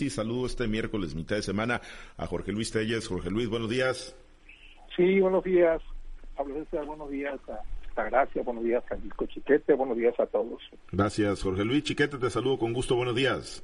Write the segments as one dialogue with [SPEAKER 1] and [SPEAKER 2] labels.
[SPEAKER 1] Sí, saludo este miércoles, mitad de semana, a Jorge Luis Telles. Jorge Luis, buenos días.
[SPEAKER 2] Sí, buenos días. Pablo César, buenos días a Gracias, buenos días Francisco Chiquete, buenos días a todos.
[SPEAKER 1] Gracias, Jorge Luis Chiquete, te saludo con gusto, buenos días.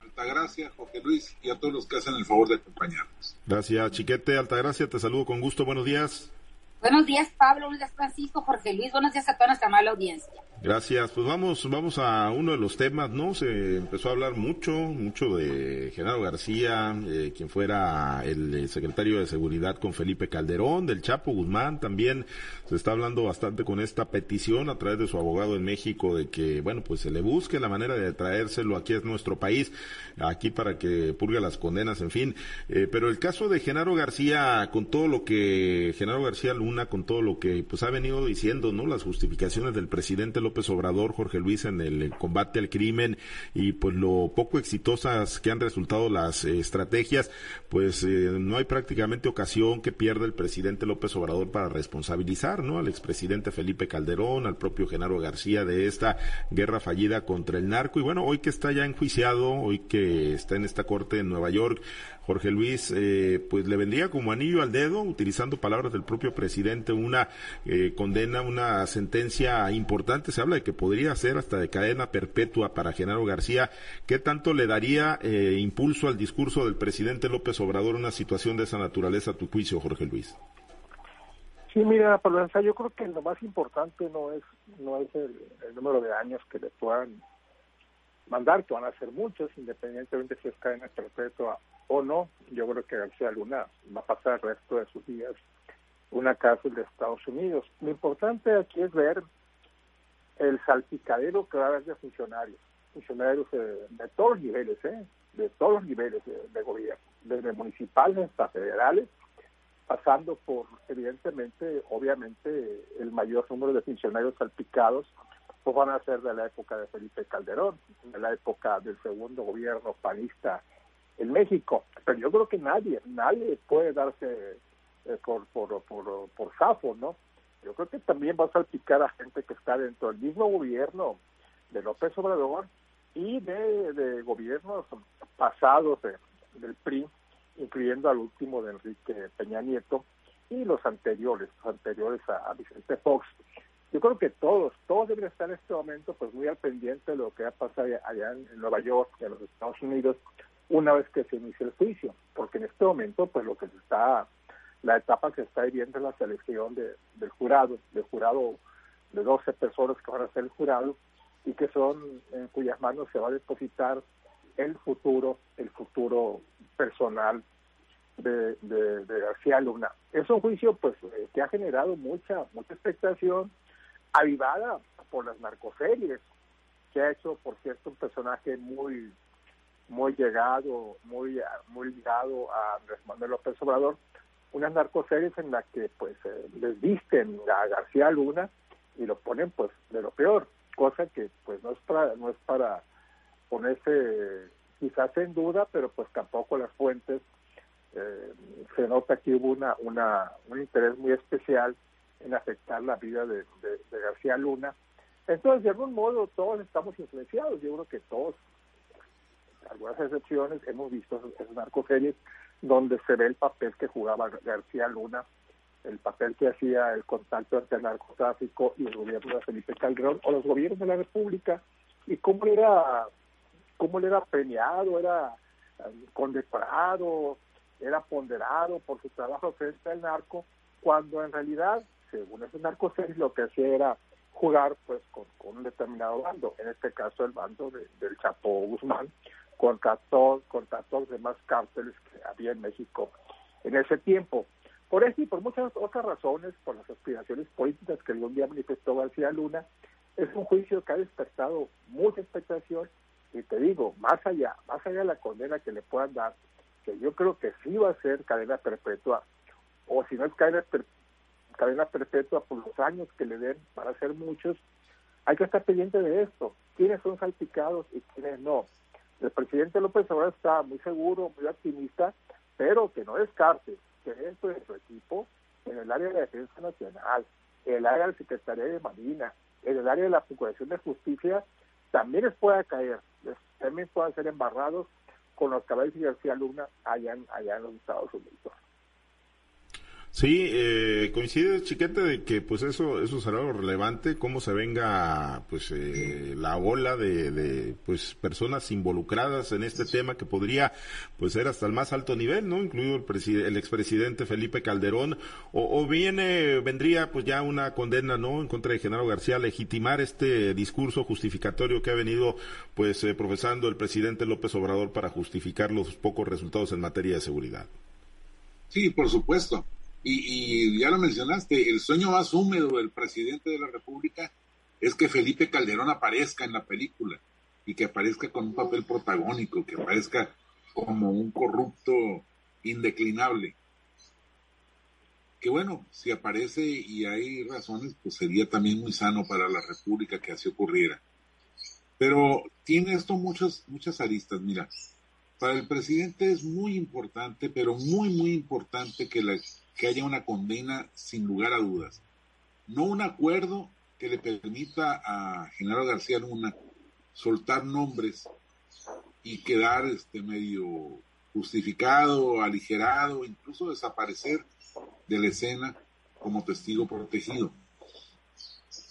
[SPEAKER 3] Altagracia, Jorge Luis y a todos los que hacen el favor de acompañarnos.
[SPEAKER 1] Gracias, Chiquete, Altagracia, te saludo con gusto, buenos días.
[SPEAKER 4] Buenos días, Pablo, buenos días, Francisco, Jorge Luis, buenos días a toda nuestra mala audiencia.
[SPEAKER 1] Gracias. Pues vamos, vamos a uno de los temas, ¿no? Se empezó a hablar mucho, mucho de Genaro García, quien fuera el secretario de Seguridad con Felipe Calderón, del Chapo Guzmán también. Se está hablando bastante con esta petición a través de su abogado en México de que, bueno, pues se le busque la manera de traérselo aquí a nuestro país, aquí para que purgue las condenas, en fin. Eh, pero el caso de Genaro García, con todo lo que Genaro García Luna, con todo lo que pues ha venido diciendo, ¿no? Las justificaciones del presidente López Obrador, Jorge Luis, en el combate al crimen y pues lo poco exitosas que han resultado las eh, estrategias, pues eh, no hay prácticamente ocasión que pierda el presidente López Obrador para responsabilizar, ¿no? Al expresidente Felipe Calderón, al propio Genaro García de esta guerra fallida contra el narco y bueno, hoy que está ya enjuiciado, hoy que está en esta corte en Nueva York, Jorge Luis, eh, pues le vendría como anillo al dedo, utilizando palabras del propio presidente, una eh, condena, una sentencia importante. Se habla de que podría ser hasta de cadena perpetua para Genaro García. ¿Qué tanto le daría eh, impulso al discurso del presidente López Obrador una situación de esa naturaleza a tu juicio, Jorge Luis?
[SPEAKER 2] Sí, mira, Pablo, yo creo que lo más importante no es no es el, el número de años que le puedan mandar, que van a ser muchos, independientemente si es cadena perpetua o no. Yo creo que García Luna va a pasar el resto de sus días una cárcel de Estados Unidos. Lo importante aquí es ver el salpicadero que va a haber de funcionarios, funcionarios de, todos los niveles, ¿eh? de todos los niveles de, gobierno, desde municipales hasta federales, pasando por, evidentemente, obviamente, el mayor número de funcionarios salpicados pues van a ser de la época de Felipe Calderón, de la época del segundo gobierno panista en México. Pero yo creo que nadie, nadie puede darse eh, por, por, por, por zafo, ¿no? Yo creo que también va a salpicar a gente que está dentro del mismo gobierno de López Obrador y de, de gobiernos pasados del PRI, incluyendo al último de Enrique Peña Nieto y los anteriores, los anteriores a Vicente Fox yo creo que todos, todos deben estar en este momento pues muy al pendiente de lo que va a allá en, Nueva York, en los Estados Unidos, una vez que se inicie el juicio, porque en este momento pues lo que se está, la etapa que está viviendo es la selección de, del jurado, del jurado de 12 personas que van a ser el jurado y que son en cuyas manos se va a depositar el futuro, el futuro personal de, de, de García Luna. Es un juicio pues eh, que ha generado mucha, mucha expectación, avivada por las narcoseries, que ha hecho, por cierto, un personaje muy muy llegado, muy muy ligado a Andrés Manuel López Obrador, unas narcoseries en las que pues eh, les visten a García Luna y lo ponen pues de lo peor, cosa que pues no es para no es para ponerse quizás en duda, pero pues tampoco las fuentes eh, se nota que hubo una, una un interés muy especial en afectar la vida de, García Luna. Entonces, de algún modo, todos estamos influenciados. Yo creo que todos, algunas excepciones, hemos visto esos narcoseries donde se ve el papel que jugaba García Luna, el papel que hacía el contacto entre el narcotráfico y el gobierno de Felipe Calderón o los gobiernos de la República y cómo era cómo era premiado, era eh, condecorado, era ponderado por su trabajo frente al narco, cuando en realidad según ese narcoseries, lo que hacía era jugar pues con, un determinado bando, en este caso el bando del Chapo Guzmán, contra todos, contra todos los demás cárteles que había en México en ese tiempo. Por eso y por muchas otras razones, por las aspiraciones políticas que algún día manifestó García Luna, es un juicio que ha despertado mucha expectación y te digo, más allá, más allá de la condena que le puedan dar, que yo creo que sí va a ser cadena perpetua, o si no es cadena perpetua, cadena perpetua por los años que le den, para ser muchos, hay que estar pendiente de esto. ¿Quiénes son salpicados y quiénes no? El presidente López Obrador está muy seguro, muy optimista, pero que no descarte que dentro de su equipo, en el área de la defensa nacional, en el área de la Secretaría de Marina, en el área de la Procuración de Justicia, también les pueda caer, también puedan ser embarrados con los caballos y García Luna allá en, allá en los Estados Unidos.
[SPEAKER 1] Sí, eh, coincide Chiquete de que pues eso eso será lo relevante, cómo se venga pues eh, la ola de, de, pues personas involucradas en este tema que podría pues ser hasta el más alto nivel, ¿no? Incluido el, el expresidente Felipe Calderón o, o viene vendría pues ya una condena, ¿no? En contra de Genaro García legitimar este discurso justificatorio que ha venido pues eh, profesando el presidente López Obrador para justificar los pocos resultados en materia de seguridad.
[SPEAKER 3] Sí, por supuesto. Y, ya lo mencionaste, el sueño más húmedo del presidente de la República es que Felipe Calderón aparezca en la película y que aparezca con un papel protagónico, que aparezca como un corrupto indeclinable. Que bueno, si aparece y hay razones, pues sería también muy sano para la República que así ocurriera. Pero tiene esto muchas, muchas aristas. Mira, para el presidente es muy importante, pero muy, muy importante que la, que haya una condena sin lugar a dudas. No un acuerdo que le permita a Genaro García Luna soltar nombres y quedar este medio justificado, aligerado, incluso desaparecer de la escena como testigo protegido.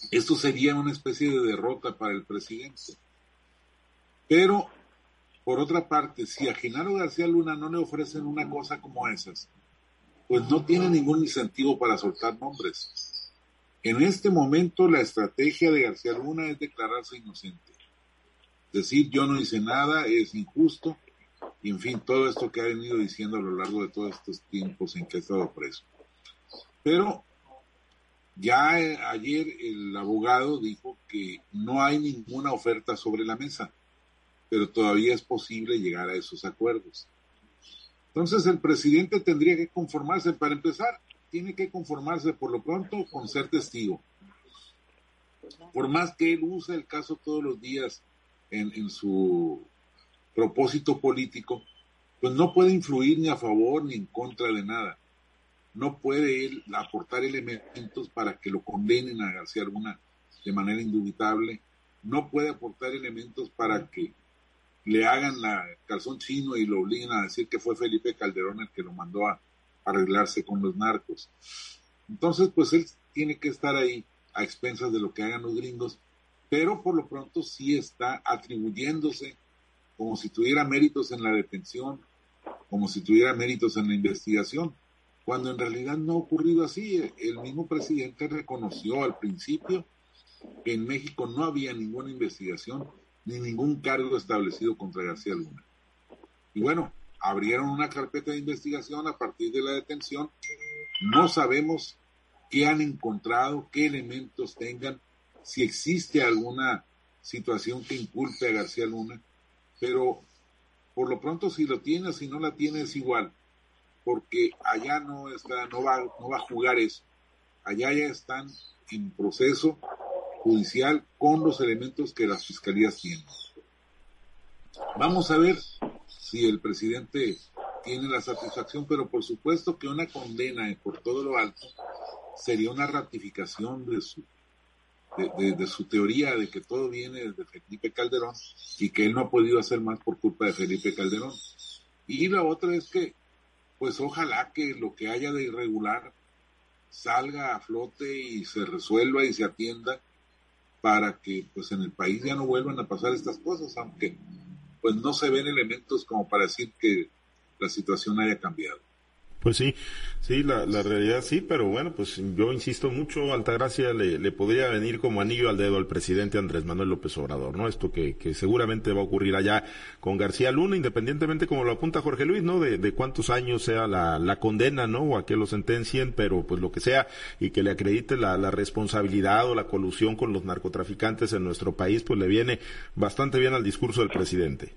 [SPEAKER 3] Esto sería una especie de derrota para el presidente. Pero, por otra parte, si a Genaro García Luna no le ofrecen una cosa como esas, pues no tiene ningún incentivo para soltar nombres. En este momento la estrategia de García Luna es declararse inocente. Decir yo no hice nada es injusto y en fin, todo esto que ha venido diciendo a lo largo de todos estos tiempos en que ha estado preso. Pero ya eh, ayer el abogado dijo que no hay ninguna oferta sobre la mesa, pero todavía es posible llegar a esos acuerdos. Entonces el presidente tendría que conformarse, para empezar, tiene que conformarse por lo pronto con ser testigo. Por más que él use el caso todos los días en, su propósito político, pues no puede influir ni a favor ni en contra de nada. No puede él aportar elementos para que lo condenen a García Luna de manera indubitable. No puede aportar elementos para que le hagan la calzón chino y lo obliguen a decir que fue Felipe Calderón el que lo mandó a arreglarse con los narcos. Entonces, pues él tiene que estar ahí a expensas de lo que hagan los gringos, pero por lo pronto sí está atribuyéndose como si tuviera méritos en la detención, como si tuviera méritos en la investigación, cuando en realidad no ha ocurrido así. El mismo presidente reconoció al principio que en México no había ninguna investigación ni ningún cargo establecido contra García Luna. Y bueno, abrieron una carpeta de investigación a partir de la detención. No sabemos qué han encontrado, qué elementos tengan, si existe alguna situación que inculpe a García Luna, pero por lo pronto si lo tiene o si no la tiene es igual, porque allá no está, no va, no va a jugar eso. Allá ya están en proceso judicial con los elementos que las fiscalías tienen. Vamos a ver si el presidente tiene la satisfacción, pero por supuesto que una condena por todo lo alto sería una ratificación de su de, su teoría de que todo viene de Felipe Calderón y que él no ha podido hacer más por culpa de Felipe Calderón. Y la otra es que, pues ojalá que lo que haya de irregular salga a flote y se resuelva y se atienda para que pues en el país ya no vuelvan a pasar estas cosas, aunque pues no se ven elementos como para decir que la situación haya cambiado.
[SPEAKER 1] Pues sí, sí, la, la realidad sí, pero bueno, pues yo insisto mucho, Altagracia le, le podría venir como anillo al dedo al presidente Andrés Manuel López Obrador, ¿no? Esto que, que seguramente va a ocurrir allá con García Luna, independientemente como lo apunta Jorge Luis, ¿no? De, de cuántos años sea la, la condena, ¿no? O a que lo sentencien, pero pues lo que sea, y que le acredite la, la responsabilidad o la colusión con los narcotraficantes en nuestro país, pues le viene bastante bien al discurso del presidente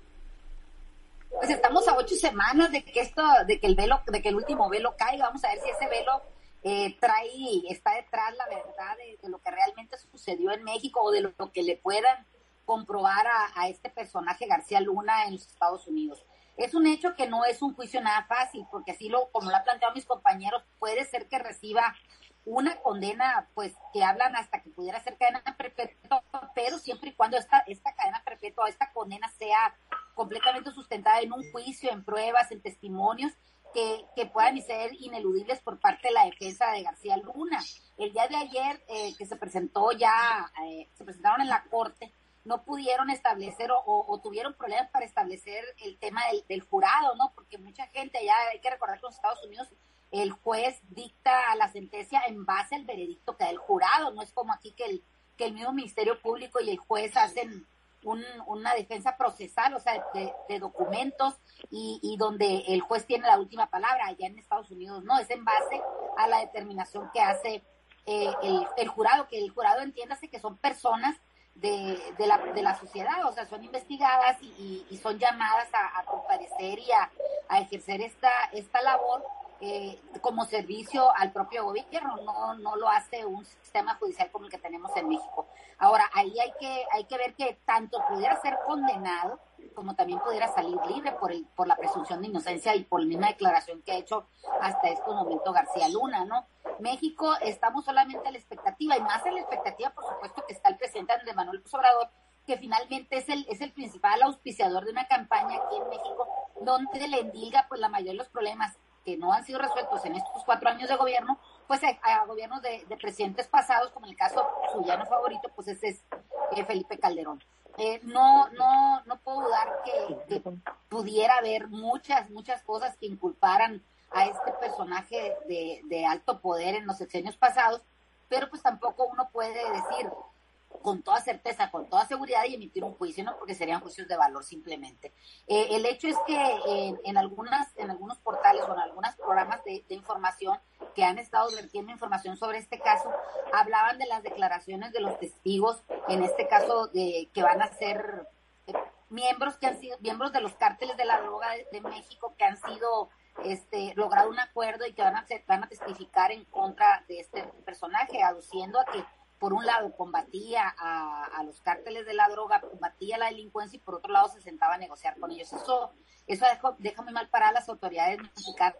[SPEAKER 4] pues estamos a ocho semanas de que esto, de que el velo, de que el último velo caiga. Vamos a ver si ese velo eh, trae, está detrás la verdad de, lo que realmente sucedió en México o de lo, que le puedan comprobar a, este personaje García Luna en los Estados Unidos. Es un hecho que no es un juicio nada fácil, porque así lo, como lo han planteado mis compañeros, puede ser que reciba una condena, pues que hablan hasta que pudiera ser cadena perpetua, pero siempre y cuando esta, esta cadena perpetua, esta condena sea completamente sustentada en un juicio, en pruebas, en testimonios, que, que, puedan ser ineludibles por parte de la defensa de García Luna. El día de ayer eh, que se presentó ya, eh, se presentaron en la corte, no pudieron establecer o, tuvieron problemas para establecer el tema del, jurado, ¿no? Porque mucha gente, ya hay que recordar que en los Estados Unidos el juez dicta la sentencia en base al veredicto que da el jurado, no es como aquí que el, que el mismo Ministerio Público y el juez hacen una defensa procesal, o sea, de, documentos y, y, donde el juez tiene la última palabra. Allá en Estados Unidos no, es en base a la determinación que hace eh, el, jurado, que el jurado entiéndase que son personas de, de, la, de la sociedad, o sea, son investigadas y, y, son llamadas a, a, comparecer y a, a ejercer esta, esta labor eh, como servicio al propio gobierno, no, no lo hace un sistema judicial como el que tenemos en México. Ahora, ahí hay que, hay que ver que tanto pudiera ser condenado como también pudiera salir libre por, el, por la presunción de inocencia y por la misma declaración que ha hecho hasta este momento García Luna, ¿no? México estamos solamente a la expectativa y más a la expectativa, por supuesto, que está el presidente Andrés Manuel Obrador, que finalmente es el, es el principal auspiciador de una campaña aquí en México, donde le endilga pues la mayoría de los problemas que no han sido resueltos en estos cuatro años de gobierno, pues a, gobiernos de, presidentes pasados, como el caso su llano favorito, pues ese es eh, Felipe Calderón. Eh, no, no, no puedo dudar que, pudiera haber muchas, muchas cosas que inculparan a este personaje de, de alto poder en los sexenios pasados, pero pues tampoco uno puede decir, con toda certeza, con toda seguridad y emitir un juicio, ¿no? Porque serían juicios de valor simplemente. Eh, el hecho es que en, algunas, en algunos portales o en algunos programas de, información que han estado vertiendo información sobre este caso, hablaban de las declaraciones de los testigos, en este caso de que van a ser eh, miembros que han sido miembros de los cárteles de la droga de, México que han sido este logrado un acuerdo y que van a van a testificar en contra de este personaje, aduciendo a que por un lado combatía a, los cárteles de la droga, combatía la delincuencia y por otro lado se sentaba a negociar con ellos. Eso, eso deja muy mal para las autoridades mexicanas.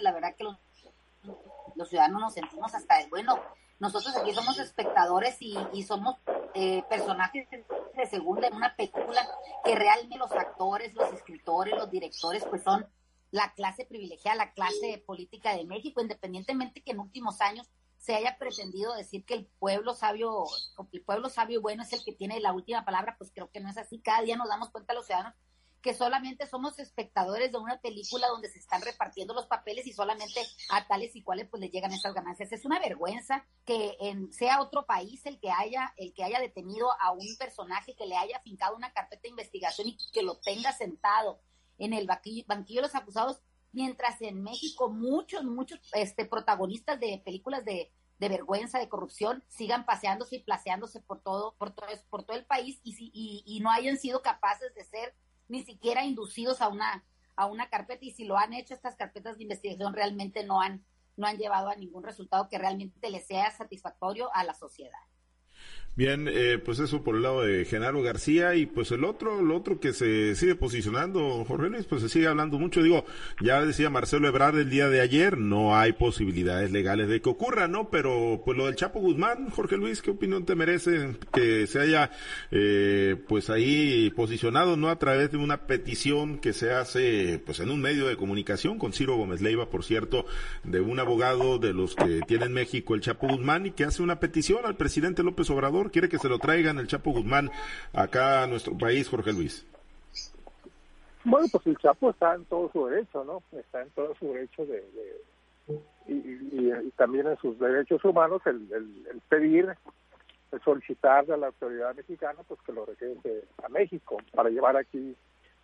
[SPEAKER 4] La verdad que los, ciudadanos nos sentimos hasta de, bueno, nosotros aquí somos espectadores y, somos eh, personajes de segunda en una película que realmente los actores, los escritores, los directores, pues son la clase privilegiada, la clase política de México, independientemente que en últimos años se haya pretendido decir que el pueblo sabio, el pueblo sabio y bueno es el que tiene la última palabra, pues creo que no es así. Cada día nos damos cuenta los ciudadanos que solamente somos espectadores de una película donde se están repartiendo los papeles y solamente a tales y cuales pues le llegan esas ganancias. Es una vergüenza que en, sea otro país el que haya el que haya detenido a un personaje que le haya fincado una carpeta de investigación y que lo tenga sentado en el banquillo, banquillo de los acusados mientras en México muchos, muchos este, protagonistas de películas de, vergüenza, de corrupción, sigan paseándose y placeándose por todo, por todo, por todo el país y, y, y no hayan sido capaces de ser ni siquiera inducidos a una, a una carpeta y si lo han hecho, estas carpetas de investigación realmente no han, no han llevado a ningún resultado que realmente le sea satisfactorio a la sociedad.
[SPEAKER 1] Bien, eh, pues eso por el lado de Genaro García y pues el otro, el otro que se sigue posicionando, Jorge Luis, pues se sigue hablando mucho. Digo, ya decía Marcelo Ebrard el día de ayer, no hay posibilidades legales de que ocurra, ¿no? Pero pues lo del Chapo Guzmán, Jorge Luis, ¿qué opinión te merece que se haya eh, pues ahí posicionado, ¿no? A través de una petición que se hace pues en un medio de comunicación con Ciro Gómez Leiva, por cierto, de un abogado de los que tiene en México el Chapo Guzmán y que hace una petición al presidente López Obrador quiere que se lo traigan el Chapo Guzmán acá a nuestro país, Jorge Luis.
[SPEAKER 2] Bueno, pues el Chapo está en todo su derecho, ¿no? Está en todo su derecho de... y, también en sus derechos humanos el, pedir, el solicitar a la autoridad mexicana pues que lo regrese a México para llevar aquí,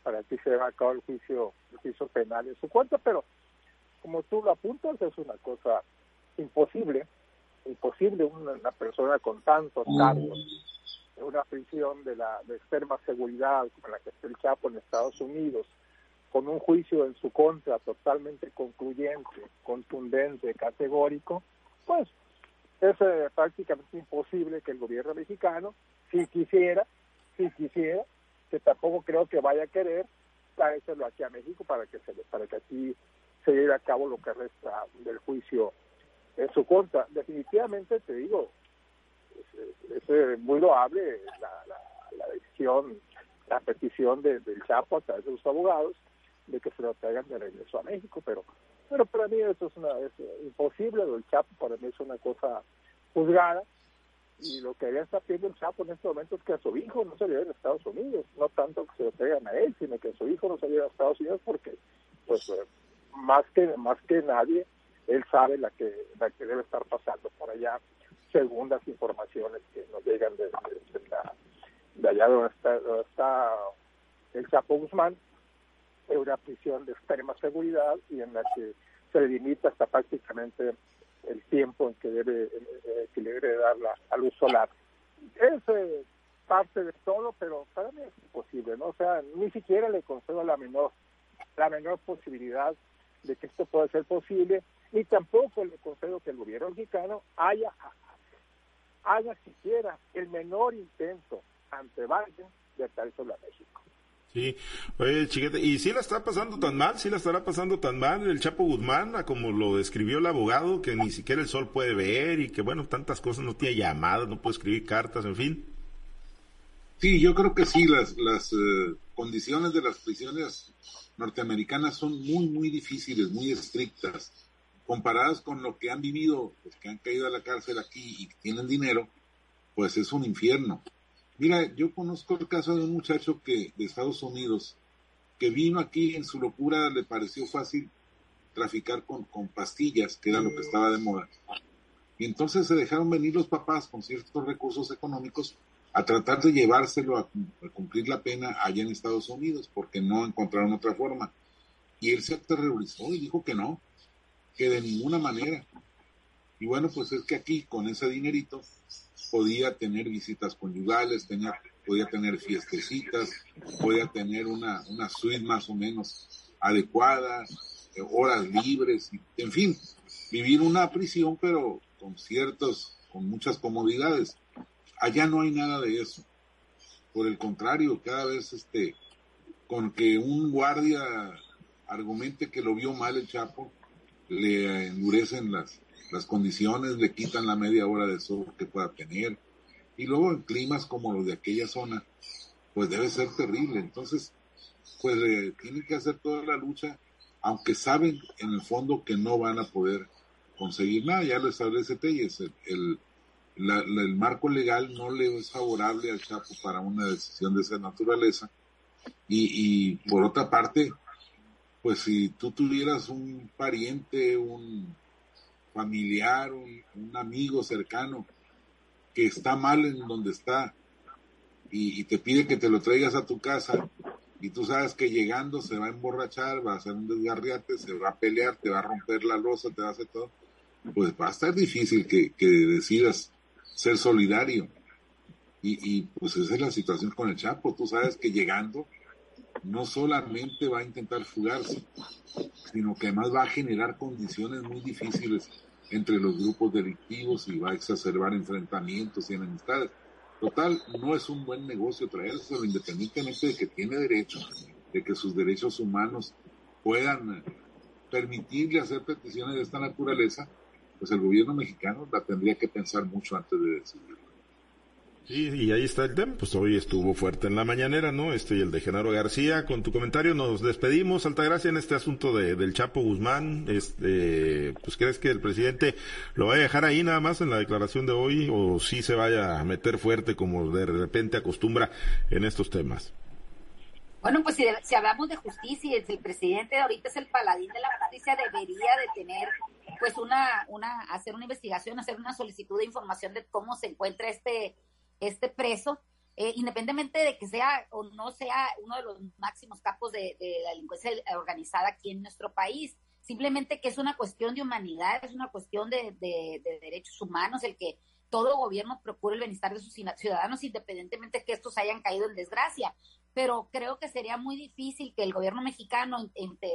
[SPEAKER 2] para que se lleve a cabo el juicio, el juicio penal en su cuenta, pero como tú lo apuntas es una cosa imposible imposible una, persona con tantos mm. cargos en una prisión de la de extrema seguridad como la que está el Chapo en Estados Unidos, con un juicio en su contra totalmente concluyente, contundente, categórico, pues es eh, prácticamente imposible que el gobierno mexicano, si quisiera, si quisiera, que tampoco creo que vaya a querer, traérselo aquí a México para que se para que aquí se lleve a cabo lo que resta del juicio en su contra. Definitivamente te digo, es, muy loable la, la, decisión la petición del Chapo a través de los abogados de que se lo traigan de regreso a México, pero pero para mí eso es, una, es imposible, lo del Chapo para mí es una cosa juzgada, y lo que había está pidiendo el Chapo en este momento es que a su hijo no se lleve a Estados Unidos, no tanto que se lo traigan a él, sino que a su hijo no se lleve a Estados Unidos porque, pues, eh, más que más que nadie, él sabe la que la que debe estar pasando por allá, según las informaciones que nos llegan de, de, allá donde está, donde está el Chapo Guzmán, en una prisión de extrema seguridad y en la que se limita hasta prácticamente el tiempo en que debe eh, que le debe dar la, luz solar. Es eh, parte de todo, pero para mí es imposible, ¿no? Sea, ni siquiera le concedo la menor, la menor posibilidad de que esto pueda ser posible, ni tampoco le concedo que el gobierno mexicano haya, haga siquiera el menor intento ante Biden de traerlo a México.
[SPEAKER 1] Sí, oye, chiquete, ¿y si la está pasando tan mal? ¿Sí la estará pasando tan mal el Chapo Guzmán, como lo describió el abogado, que ni siquiera el sol puede ver y que, bueno, tantas cosas, no tiene llamadas, no puede escribir cartas, en fin?
[SPEAKER 3] Sí, yo creo que sí, las, las eh, condiciones de las prisiones norteamericanas son muy, muy difíciles, muy estrictas, comparadas con lo que han vivido, los que han caído a la cárcel aquí y tienen dinero, pues es un infierno. Mira, yo conozco el caso de un muchacho que de Estados Unidos que vino aquí en su locura le pareció fácil traficar con, con pastillas, que era lo que estaba de moda. Y entonces se dejaron venir los papás con ciertos recursos económicos a tratar de llevárselo a, cumplir la pena allá en Estados Unidos, porque no encontraron otra forma. Y él se aterrorizó y dijo que no, que de ninguna manera. Y bueno, pues es que aquí con ese dinerito podía tener visitas conyugales, tenía, podía tener fiestecitas, podía tener una, una suite más o menos adecuada, eh, horas libres, en fin, vivir una prisión pero con ciertos, con muchas comodidades. Allá no hay nada de eso. Por el contrario, cada vez este, con que un guardia argumente que lo vio mal el Chapo, le endurecen las, las condiciones le quitan la media hora de sol que pueda tener. Y luego en climas como los de aquella zona, pues debe ser terrible. Entonces, pues eh, tienen que hacer toda la lucha, aunque saben en el fondo que no van a poder conseguir nada. Ya lo establece Telles, el, el, marco legal no le es favorable al Chapo para una decisión de esa naturaleza. Y, y por otra parte, pues si tú tuvieras un pariente, un, familiar, un, amigo cercano que está mal en donde está y, te pide que te lo traigas a tu casa y tú sabes que llegando se va a emborrachar, va a hacer un desgarriate, se va a pelear, te va a romper la losa, te va a hacer todo, pues va a estar difícil que, decidas ser solidario. Y, y, pues esa es la situación con el Chapo. Tú sabes que llegando no solamente va a intentar fugarse, sino que además va a generar condiciones muy difíciles entre los grupos delictivos y va a exacerbar enfrentamientos y enemistades. Total, no es un buen negocio traérselo, independientemente de que tiene derecho, de que sus derechos humanos puedan permitirle hacer peticiones de esta naturaleza, pues el gobierno mexicano la tendría que pensar mucho antes de decidirlo.
[SPEAKER 1] Sí, y ahí está el tema, pues hoy estuvo fuerte en la mañanera, ¿no? Este y el de Genaro García, con tu comentario nos despedimos, Altagracia, en este asunto de, del Chapo Guzmán, este, pues crees que el presidente lo va a dejar ahí nada más en la declaración de hoy o sí se vaya a meter fuerte como de repente acostumbra en estos temas?
[SPEAKER 4] Bueno, pues si, hablamos de justicia, el presidente ahorita es el paladín de la justicia, debería de tener pues una, una, hacer una investigación, hacer una solicitud de información de cómo se encuentra este este preso, eh, independientemente de que sea o no sea uno de los máximos capos de, la delincuencia organizada aquí en nuestro país. Simplemente que es una cuestión de humanidad, es una cuestión de, derechos humanos, el que todo gobierno procure el bienestar de sus ciudadanos, independientemente de que estos hayan caído en desgracia. Pero creo que sería muy difícil que el gobierno mexicano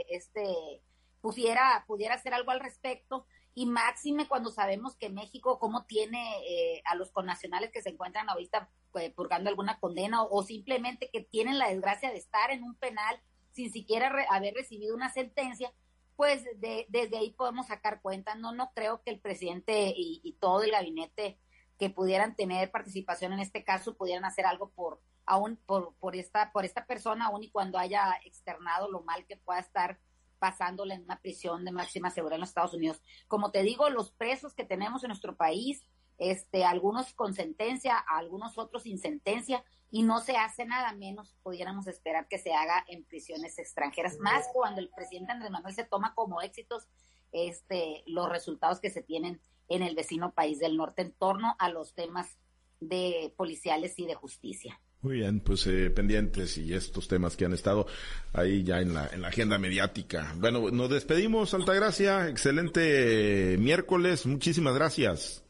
[SPEAKER 4] este, pudiera, pudiera hacer algo al respecto y máxime cuando sabemos que México como tiene eh, a los connacionales que se encuentran ahorita pues, purgando alguna condena o, simplemente que tienen la desgracia de estar en un penal sin siquiera haber recibido una sentencia, pues de, desde ahí podemos sacar cuenta. No, no creo que el presidente y, todo el gabinete que pudieran tener participación en este caso pudieran hacer algo por, aún por, por, esta, por esta persona, aún y cuando haya externado lo mal que pueda estar pasándole en una prisión de máxima seguridad en los Estados Unidos. Como te digo, los presos que tenemos en nuestro país, este, algunos con sentencia, algunos otros sin sentencia, y no se hace nada menos, pudiéramos esperar que se haga en prisiones extranjeras, más cuando el presidente Andrés Manuel se toma como éxitos este, los resultados que se tienen en el vecino país del norte en torno a los temas de policiales y de justicia.
[SPEAKER 1] Muy bien, pues eh, pendientes y estos temas que han estado ahí ya en la, en la agenda mediática. Bueno, nos despedimos, Altagracia. Excelente miércoles. Muchísimas gracias.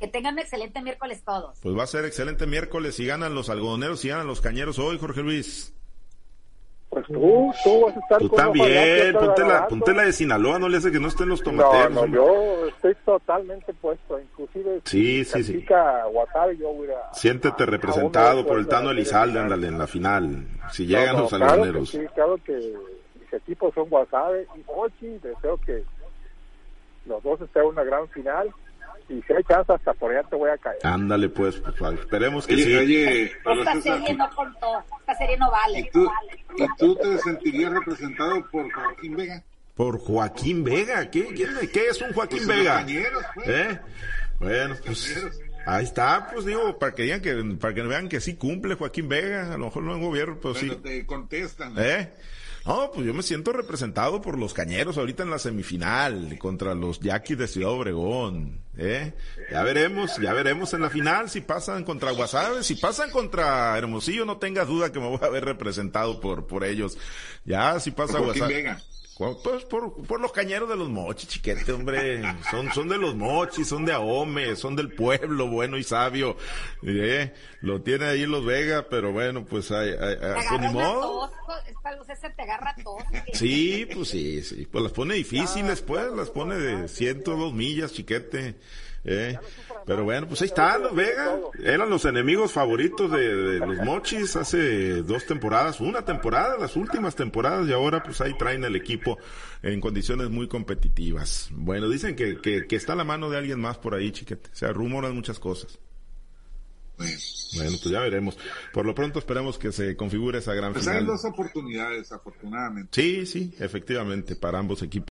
[SPEAKER 4] Que tengan un excelente miércoles todos.
[SPEAKER 1] Pues va a ser excelente miércoles si ganan los algodoneros, si ganan los cañeros hoy, Jorge Luis.
[SPEAKER 2] Pues tú, tú vas a estar
[SPEAKER 1] Tú también, ponte la, ponte la de Sinaloa, no le hace que no estén los tomateros.
[SPEAKER 2] No, no, yo estoy totalmente puesto, inclusive
[SPEAKER 1] sí, sí, sí.
[SPEAKER 2] Wasabi, yo voy a,
[SPEAKER 1] Siéntete representado por el Tano Elizalde, ándale, en la final, si llegan los
[SPEAKER 2] claro
[SPEAKER 1] algodoneros.
[SPEAKER 2] sí, claro que mis equipos son Wasabi y Mochi, deseo que los dos estén en una gran final y si hay chance hasta por allá te voy a caer.
[SPEAKER 1] Ándale pues, pues esperemos que
[SPEAKER 3] Oye,
[SPEAKER 1] sí.
[SPEAKER 3] oye,
[SPEAKER 4] Esta serie no contó, esta serie no vale.
[SPEAKER 3] ¿y tú,
[SPEAKER 4] no vale.
[SPEAKER 3] ¿y tú te sentirías representado por Joaquín Vega?
[SPEAKER 1] Por Joaquín Vega, ¿qué, quién- qué es un Joaquín
[SPEAKER 3] Pues,
[SPEAKER 1] Vega?
[SPEAKER 3] cañeros, pues.
[SPEAKER 1] ¿Eh? Bueno, pues
[SPEAKER 3] cañeros.
[SPEAKER 1] ahí está, pues digo, para que digan que, para que vean que sí cumple Joaquín Vega, a lo mejor no en gobierno, pero
[SPEAKER 3] Bueno,
[SPEAKER 1] sí.
[SPEAKER 3] te contestan.
[SPEAKER 1] ¿Eh? No, pues yo me siento representado por los cañeros ahorita en la semifinal contra los Yaquis de Ciudad Obregón. ¿eh? Ya veremos, ya veremos en la final si pasan contra Guasave, si pasan contra Hermosillo, no tengas duda que me voy a ver representado por, por ellos. Ya, si pasa Guasave.
[SPEAKER 3] Vega.
[SPEAKER 1] Pues por, por los cañeros de los mochis, chiquete, hombre. Son, son de los mochis, son de Ahome, son del pueblo bueno y sabio. ¿eh? Lo tiene ahí los Vega, pero bueno, pues hay, hay,
[SPEAKER 4] Te
[SPEAKER 1] hay- pues
[SPEAKER 4] agarra
[SPEAKER 1] ni
[SPEAKER 4] una
[SPEAKER 1] modo.
[SPEAKER 4] tos, esta luz esa te agarra tos.
[SPEAKER 1] Sí, pues sí, sí. Pues las pone difíciles, pues, las pone de 102 millas, chiquete. ¿eh? Pero bueno, pues ahí está, los Vega. Eran los enemigos favoritos de, los Mochis hace dos temporadas, una temporada, las últimas temporadas, y ahora pues ahí traen el equipo en condiciones muy competitivas. Bueno, dicen que, que, está la mano de alguien más por ahí, chiquete. O sea, rumoran muchas cosas.
[SPEAKER 3] Bueno,
[SPEAKER 1] Bueno, pues ya veremos. Por lo pronto esperemos que se configure esa gran
[SPEAKER 3] pues hay
[SPEAKER 1] final.
[SPEAKER 3] dos oportunidades, afortunadamente.
[SPEAKER 1] Sí, sí, efectivamente, para ambos equipos.